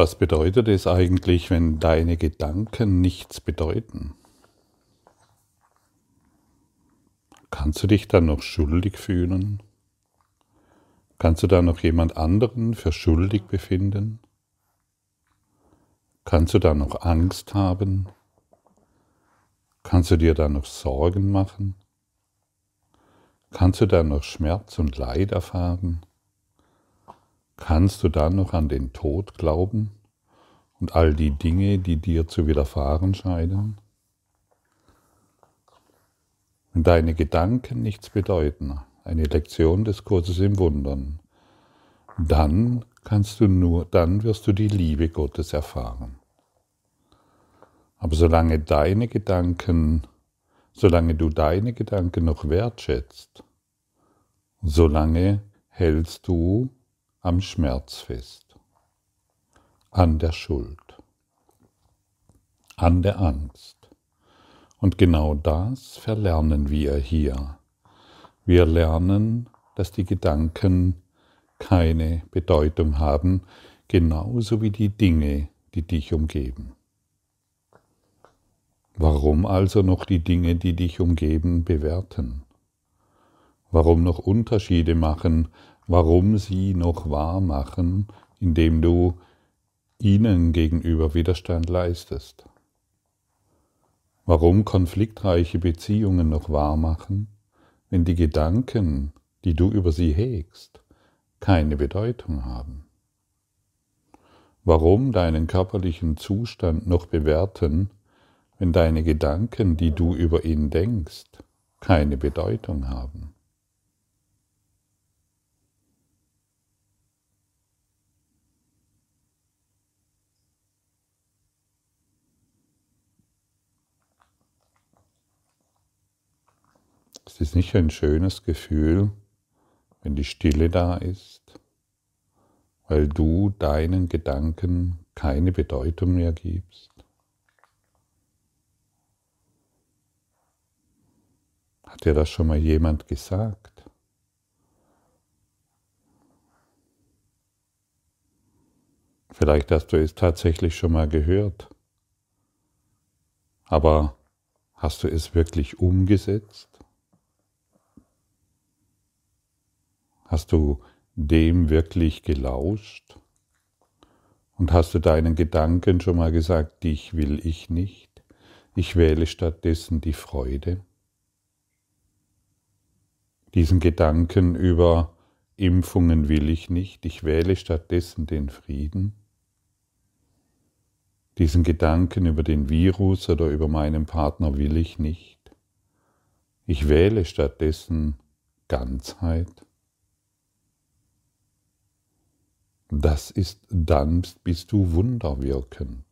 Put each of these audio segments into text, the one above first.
Was bedeutet es eigentlich, wenn deine Gedanken nichts bedeuten? Kannst du dich dann noch schuldig fühlen? Kannst du da noch jemand anderen für schuldig befinden? Kannst du da noch Angst haben? Kannst du dir da noch Sorgen machen? Kannst du da noch Schmerz und Leid erfahren? Kannst du dann noch an den Tod glauben und all die Dinge, die dir zu widerfahren scheinen? Wenn deine Gedanken nichts bedeuten, eine Lektion des Kurses im Wundern, dann kannst du nur, dann wirst du die Liebe Gottes erfahren. Aber solange deine Gedanken, solange du deine Gedanken noch wertschätzt, solange hältst du am Schmerz fest, an der Schuld, an der Angst. Und genau das verlernen wir hier. Wir lernen, dass die Gedanken keine Bedeutung haben, genauso wie die Dinge, die dich umgeben. Warum also noch die Dinge, die dich umgeben, bewerten? Warum noch Unterschiede machen warum sie noch wahr machen, indem du ihnen gegenüber Widerstand leistest. Warum konfliktreiche Beziehungen noch wahr machen, wenn die Gedanken, die du über sie hegst, keine Bedeutung haben. Warum deinen körperlichen Zustand noch bewerten, wenn deine Gedanken, die du über ihn denkst, keine Bedeutung haben. Es ist nicht ein schönes Gefühl, wenn die Stille da ist, weil du deinen Gedanken keine Bedeutung mehr gibst. Hat dir das schon mal jemand gesagt? Vielleicht hast du es tatsächlich schon mal gehört, aber hast du es wirklich umgesetzt? Hast du dem wirklich gelauscht? Und hast du deinen Gedanken schon mal gesagt, dich will ich nicht, ich wähle stattdessen die Freude? Diesen Gedanken über Impfungen will ich nicht, ich wähle stattdessen den Frieden? Diesen Gedanken über den Virus oder über meinen Partner will ich nicht. Ich wähle stattdessen Ganzheit. Das ist, dann bist du wunderwirkend.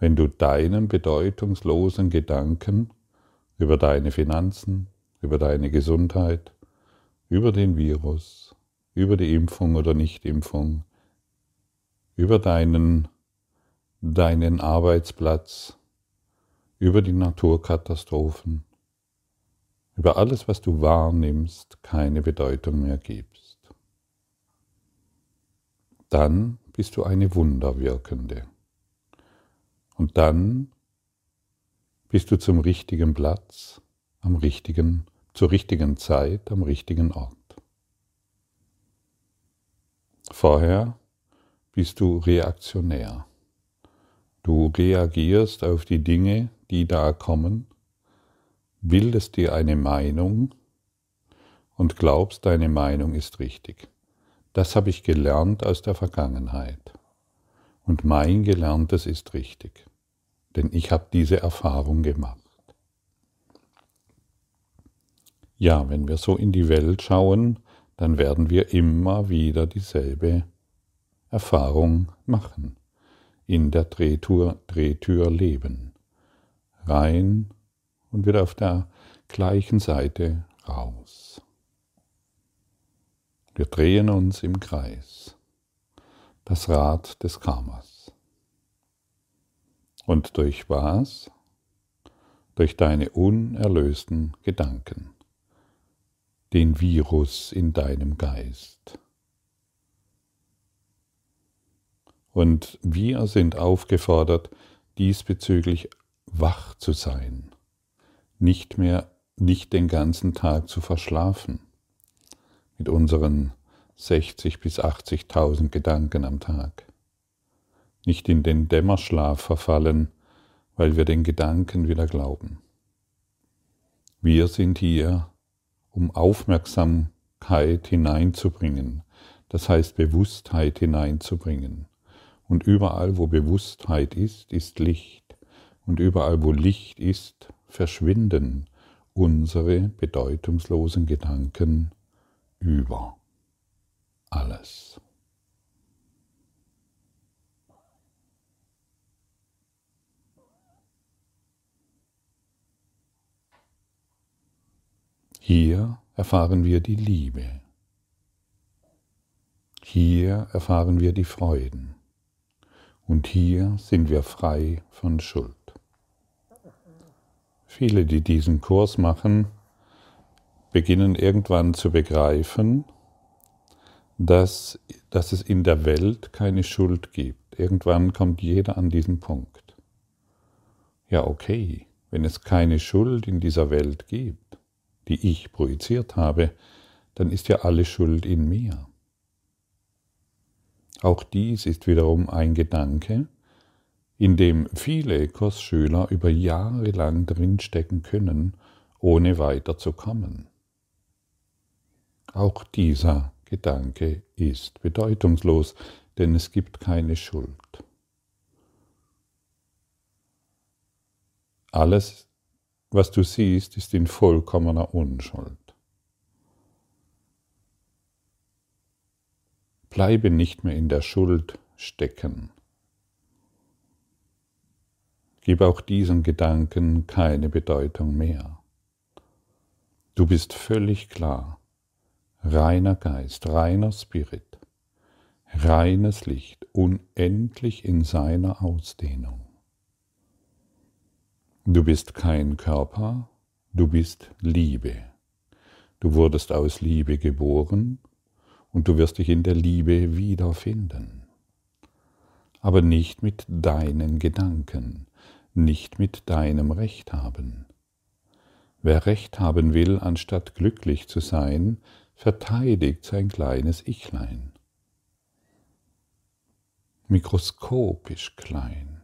Wenn du deinen bedeutungslosen Gedanken über deine Finanzen, über deine Gesundheit, über den Virus, über die Impfung oder Nichtimpfung, über deinen, deinen Arbeitsplatz, über die Naturkatastrophen, über alles, was du wahrnimmst, keine Bedeutung mehr gibst dann bist du eine Wunderwirkende. Und dann bist du zum richtigen Platz, am richtigen, zur richtigen Zeit, am richtigen Ort. Vorher bist du reaktionär. Du reagierst auf die Dinge, die da kommen, bildest dir eine Meinung und glaubst, deine Meinung ist richtig. Das habe ich gelernt aus der Vergangenheit. Und mein Gelerntes ist richtig, denn ich habe diese Erfahrung gemacht. Ja, wenn wir so in die Welt schauen, dann werden wir immer wieder dieselbe Erfahrung machen, in der Drehtür, Drehtür leben, rein und wieder auf der gleichen Seite raus. Wir drehen uns im Kreis. Das Rad des Karmas. Und durch was? Durch deine unerlösten Gedanken. Den Virus in deinem Geist. Und wir sind aufgefordert, diesbezüglich wach zu sein, nicht mehr, nicht den ganzen Tag zu verschlafen mit unseren 60 bis 80.000 Gedanken am Tag, nicht in den Dämmerschlaf verfallen, weil wir den Gedanken wieder glauben. Wir sind hier, um Aufmerksamkeit hineinzubringen, das heißt Bewusstheit hineinzubringen. Und überall, wo Bewusstheit ist, ist Licht. Und überall, wo Licht ist, verschwinden unsere bedeutungslosen Gedanken über alles. Hier erfahren wir die Liebe. Hier erfahren wir die Freuden. Und hier sind wir frei von Schuld. Viele, die diesen Kurs machen, beginnen irgendwann zu begreifen, dass, dass es in der Welt keine Schuld gibt. Irgendwann kommt jeder an diesen Punkt. Ja, okay, wenn es keine Schuld in dieser Welt gibt, die ich projiziert habe, dann ist ja alle Schuld in mir. Auch dies ist wiederum ein Gedanke, in dem viele Kursschüler über Jahre lang drinstecken können, ohne weiterzukommen. Auch dieser Gedanke ist bedeutungslos, denn es gibt keine Schuld. Alles, was du siehst, ist in vollkommener Unschuld. Bleibe nicht mehr in der Schuld stecken. Gib auch diesen Gedanken keine Bedeutung mehr. Du bist völlig klar, reiner Geist, reiner Spirit, reines Licht, unendlich in seiner Ausdehnung. Du bist kein Körper, du bist Liebe. Du wurdest aus Liebe geboren und du wirst dich in der Liebe wiederfinden. Aber nicht mit deinen Gedanken, nicht mit deinem Recht haben. Wer Recht haben will, anstatt glücklich zu sein, verteidigt sein kleines Ichlein. Mikroskopisch klein.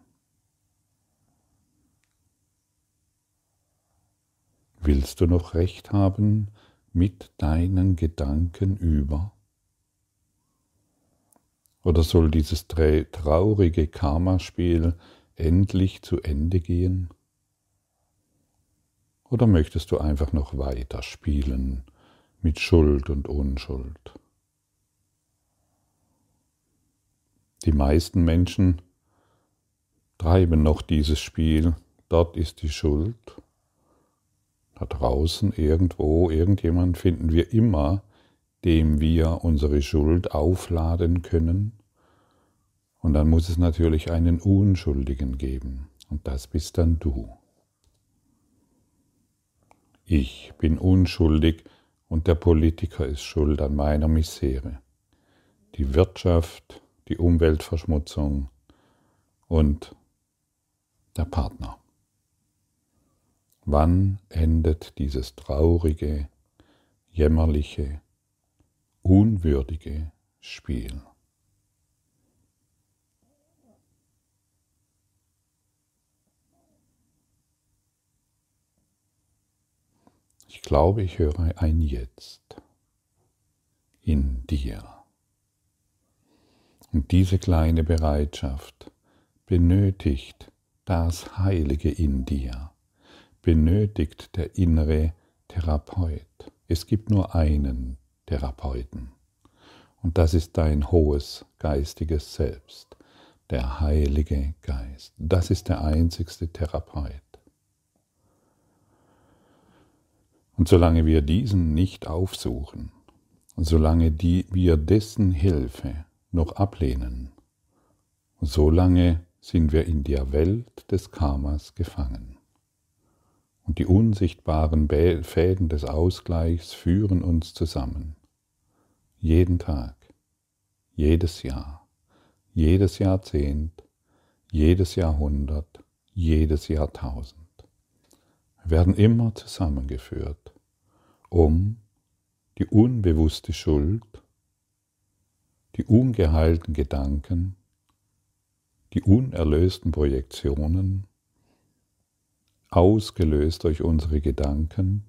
Willst du noch Recht haben mit deinen Gedanken über? Oder soll dieses traurige Karmaspiel endlich zu Ende gehen? Oder möchtest du einfach noch weiter spielen mit Schuld und Unschuld? Die meisten Menschen treiben noch dieses Spiel, dort ist die Schuld. Da draußen irgendwo, irgendjemand finden wir immer, dem wir unsere Schuld aufladen können. Und dann muss es natürlich einen Unschuldigen geben. Und das bist dann du. Ich bin unschuldig und der Politiker ist schuld an meiner Misere. Die Wirtschaft, die Umweltverschmutzung und der Partner. Wann endet dieses traurige, jämmerliche, unwürdige Spiel. Ich glaube, ich höre ein Jetzt in dir. Und diese kleine Bereitschaft benötigt das Heilige in dir, benötigt der innere Therapeut. Es gibt nur einen Therapeuten. Und das ist dein hohes geistiges Selbst, der Heilige Geist. Das ist der einzigste Therapeut. Und solange wir diesen nicht aufsuchen, solange die, wir dessen Hilfe noch ablehnen, solange sind wir in der Welt des Karmas gefangen. Und die unsichtbaren Fäden des Ausgleichs führen uns zusammen. Jeden Tag, jedes Jahr, jedes Jahrzehnt, jedes Jahrhundert, jedes Jahrtausend. Werden immer zusammengeführt, um die unbewusste Schuld, die ungeheilten Gedanken, die unerlösten Projektionen, ausgelöst durch unsere Gedanken,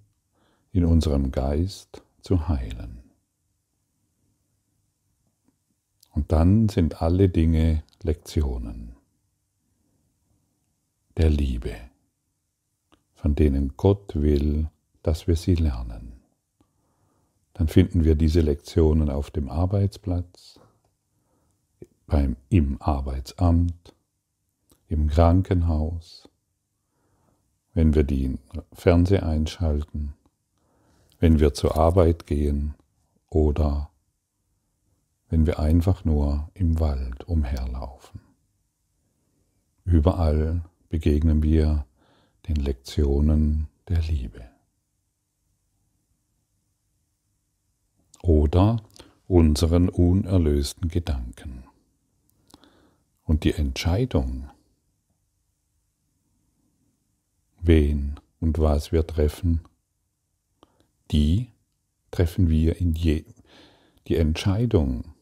in unserem Geist zu heilen. Und dann sind alle Dinge Lektionen der Liebe, von denen Gott will, dass wir sie lernen. Dann finden wir diese Lektionen auf dem Arbeitsplatz, beim, im Arbeitsamt, im Krankenhaus, wenn wir den Fernseher einschalten, wenn wir zur Arbeit gehen oder wenn wir einfach nur im Wald umherlaufen. Überall begegnen wir den Lektionen der Liebe. Oder unseren unerlösten Gedanken. Und die Entscheidung, wen und was wir treffen, die treffen wir in je die Entscheidung,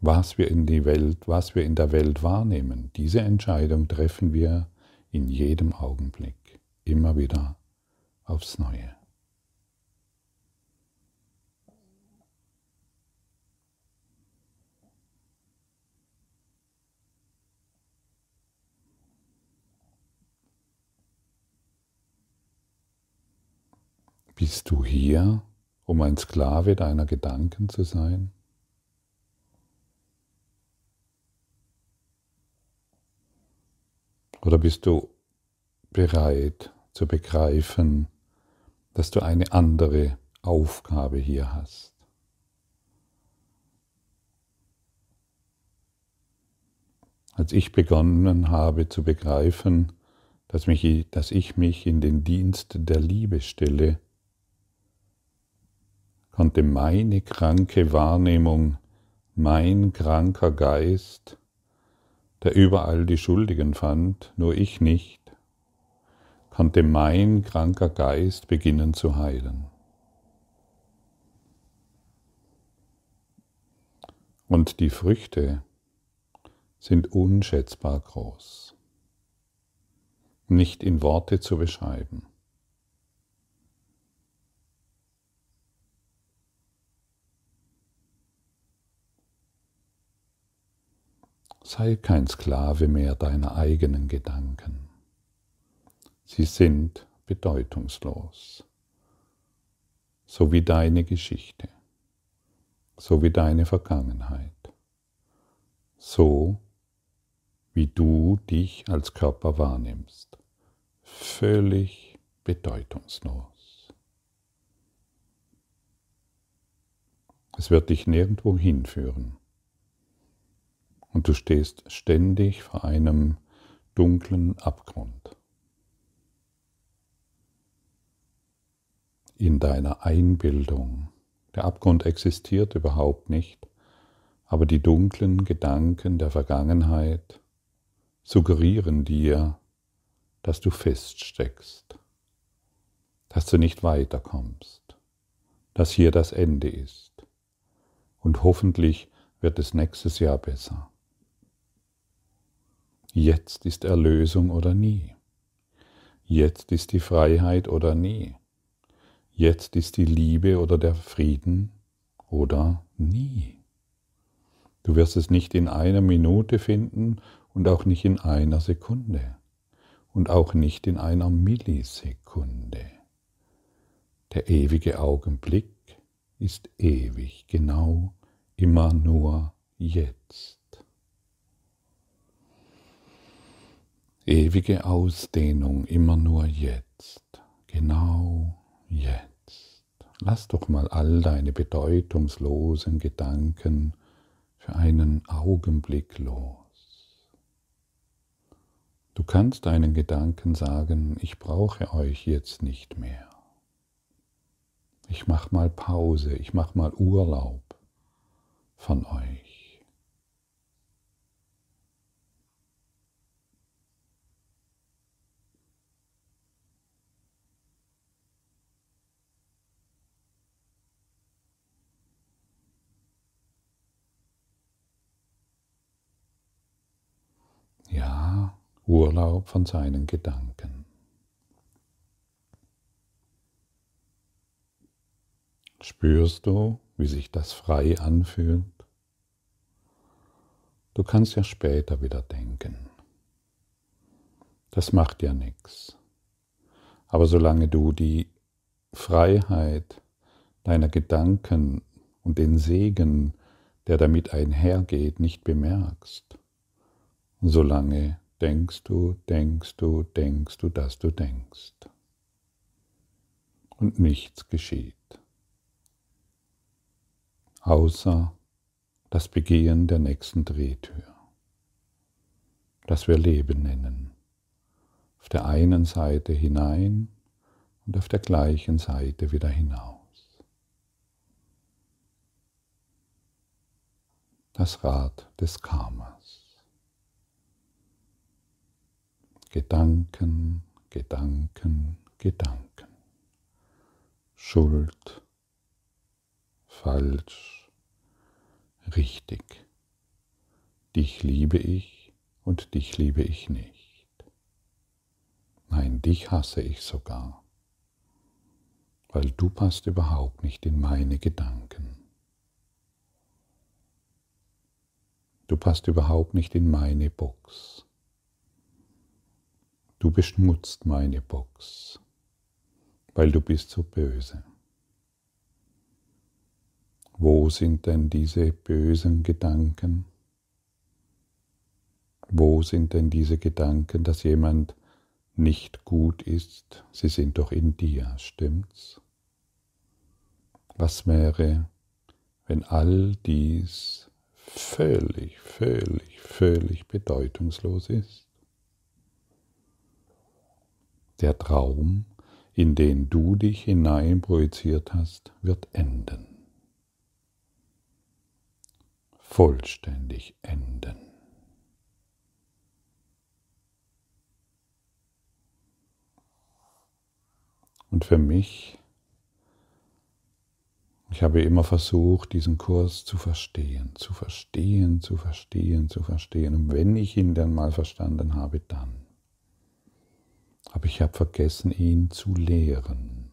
was wir in die Welt, was wir in der Welt wahrnehmen, diese Entscheidung treffen wir in jedem Augenblick, immer wieder aufs Neue. Bist du hier, um ein Sklave deiner Gedanken zu sein? Oder bist du bereit zu begreifen, dass du eine andere Aufgabe hier hast? Als ich begonnen habe zu begreifen, dass, mich, dass ich mich in den Dienst der Liebe stelle, konnte meine kranke Wahrnehmung, mein kranker Geist, der überall die Schuldigen fand, nur ich nicht, konnte mein kranker Geist beginnen zu heilen. Und die Früchte sind unschätzbar groß, nicht in Worte zu beschreiben. Sei kein Sklave mehr deiner eigenen Gedanken. Sie sind bedeutungslos, so wie deine Geschichte, so wie deine Vergangenheit, so wie du dich als Körper wahrnimmst, völlig bedeutungslos. Es wird dich nirgendwo hinführen und du stehst ständig vor einem dunklen Abgrund. In deiner Einbildung. Der Abgrund existiert überhaupt nicht, aber die dunklen Gedanken der Vergangenheit suggerieren dir, dass du feststeckst, dass du nicht weiterkommst, dass hier das Ende ist und hoffentlich wird es nächstes Jahr besser. Jetzt ist Erlösung oder nie. Jetzt ist die Freiheit oder nie. Jetzt ist die Liebe oder der Frieden oder nie. Du wirst es nicht in einer Minute finden und auch nicht in einer Sekunde und auch nicht in einer Millisekunde. Der ewige Augenblick ist ewig, genau immer nur jetzt. Ewige Ausdehnung, immer nur jetzt, genau jetzt. Lass doch mal all deine bedeutungslosen Gedanken für einen Augenblick los. Du kannst deinen Gedanken sagen, ich brauche euch jetzt nicht mehr. Ich mach mal Pause, ich mach mal Urlaub von euch. Urlaub von seinen Gedanken. Spürst du, wie sich das frei anfühlt? Du kannst ja später wieder denken. Das macht ja nichts. Aber solange du die Freiheit deiner Gedanken und den Segen, der damit einhergeht, nicht bemerkst, solange denkst du, denkst du, denkst du, dass du denkst. Und nichts geschieht. Außer das Begehen der nächsten Drehtür, das wir Leben nennen. Auf der einen Seite hinein und auf der gleichen Seite wieder hinaus. Das Rad des Karmas. Gedanken, Gedanken, Gedanken. Schuld, falsch, richtig. Dich liebe ich und dich liebe ich nicht. Nein, dich hasse ich sogar, weil du passt überhaupt nicht in meine Gedanken. Du passt überhaupt nicht in meine Box. Du beschmutzt meine Box, weil du bist so böse. Wo sind denn diese bösen Gedanken? Wo sind denn diese Gedanken, dass jemand nicht gut ist? Sie sind doch in dir, stimmt's? Was wäre, wenn all dies völlig, völlig, völlig bedeutungslos ist? Der Traum, in den du dich hinein projiziert hast, wird enden. vollständig enden. Und für mich, ich habe immer versucht, diesen Kurs zu verstehen, zu verstehen, zu verstehen, zu verstehen. Und wenn ich ihn dann mal verstanden habe, dann. Aber ich habe vergessen, ihn zu lehren.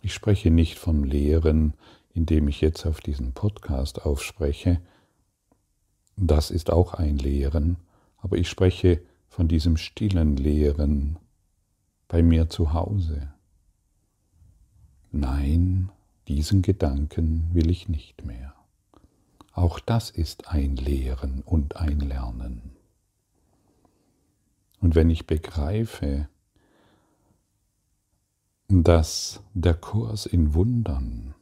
Ich spreche nicht vom Lehren indem ich jetzt auf diesen Podcast aufspreche, das ist auch ein Lehren, aber ich spreche von diesem stillen Lehren bei mir zu Hause. Nein, diesen Gedanken will ich nicht mehr. Auch das ist ein Lehren und ein Lernen. Und wenn ich begreife, dass der Kurs in Wundern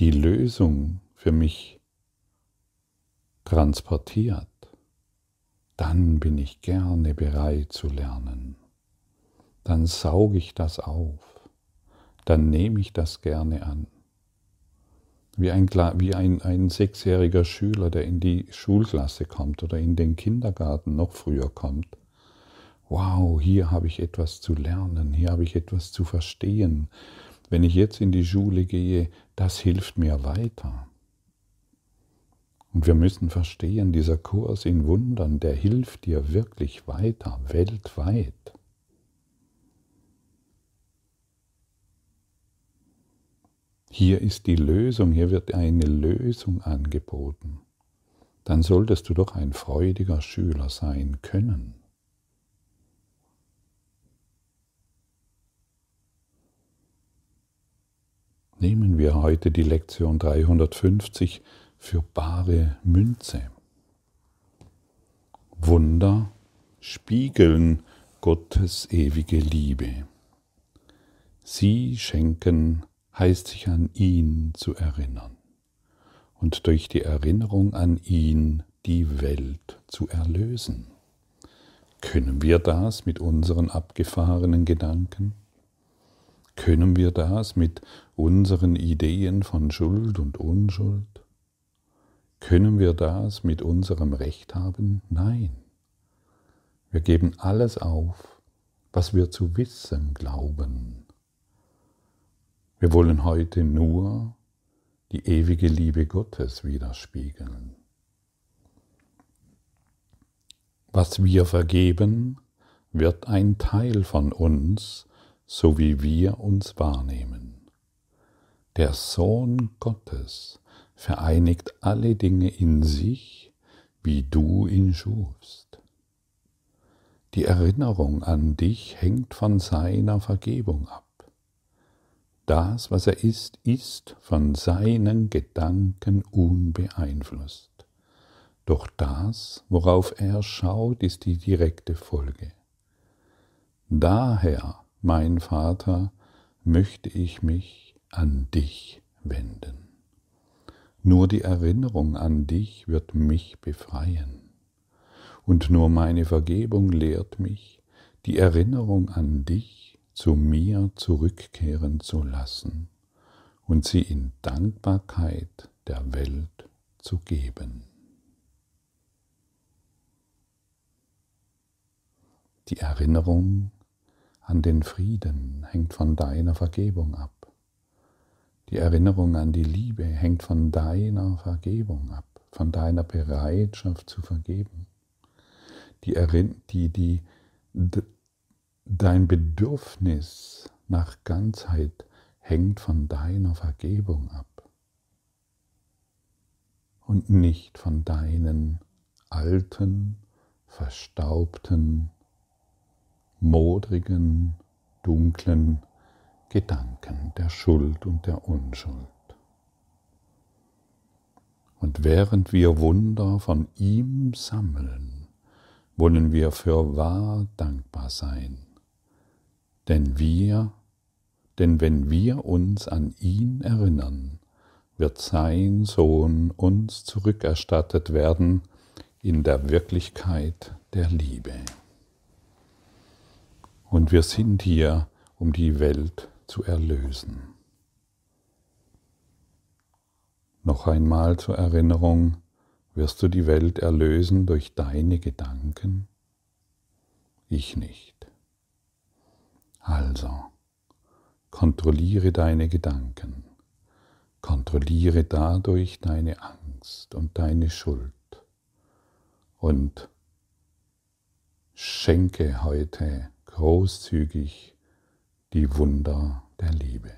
die Lösung für mich transportiert, dann bin ich gerne bereit zu lernen. Dann sauge ich das auf. Dann nehme ich das gerne an. Wie ein, wie ein, ein sechsjähriger Schüler, der in die Schulklasse kommt oder in den Kindergarten noch früher kommt. Wow, hier habe ich etwas zu lernen, hier habe ich etwas zu verstehen, wenn ich jetzt in die Schule gehe, das hilft mir weiter. Und wir müssen verstehen, dieser Kurs in Wundern, der hilft dir wirklich weiter, weltweit. Hier ist die Lösung, hier wird eine Lösung angeboten. Dann solltest du doch ein freudiger Schüler sein können. nehmen wir heute die Lektion 350 für bare Münze. Wunder spiegeln Gottes ewige Liebe. Sie schenken heißt sich an ihn zu erinnern und durch die Erinnerung an ihn die Welt zu erlösen. Können wir das mit unseren abgefahrenen Gedanken? Können wir das mit unseren Ideen von Schuld und Unschuld? Können wir das mit unserem Recht haben? Nein. Wir geben alles auf, was wir zu wissen glauben. Wir wollen heute nur die ewige Liebe Gottes widerspiegeln. Was wir vergeben, wird ein Teil von uns, so wie wir uns wahrnehmen. Der Sohn Gottes vereinigt alle Dinge in sich, wie du ihn schufst. Die Erinnerung an dich hängt von seiner Vergebung ab. Das, was er ist, ist von seinen Gedanken unbeeinflusst. Doch das, worauf er schaut, ist die direkte Folge. Daher, mein Vater, möchte ich mich an dich wenden. Nur die Erinnerung an dich wird mich befreien. Und nur meine Vergebung lehrt mich, die Erinnerung an dich zu mir zurückkehren zu lassen und sie in Dankbarkeit der Welt zu geben. Die Erinnerung an den Frieden hängt von deiner Vergebung ab. Die Erinnerung an die Liebe hängt von deiner Vergebung ab, von deiner Bereitschaft zu vergeben. Die, die, die, Dein Bedürfnis nach Ganzheit hängt von deiner Vergebung ab und nicht von deinen alten, verstaubten, modrigen, dunklen Gedanken der Schuld und der Unschuld. Und während wir Wunder von ihm sammeln, wollen wir für wahr dankbar sein denn wir, denn wenn wir uns an ihn erinnern, wird sein Sohn uns zurückerstattet werden in der Wirklichkeit der Liebe. Und wir sind hier, um die Welt zu erlösen. Noch einmal zur Erinnerung, wirst du die Welt erlösen durch deine Gedanken? Ich nicht. Also, kontrolliere deine Gedanken, kontrolliere dadurch deine Angst und deine Schuld und schenke heute großzügig die Wunder der Liebe.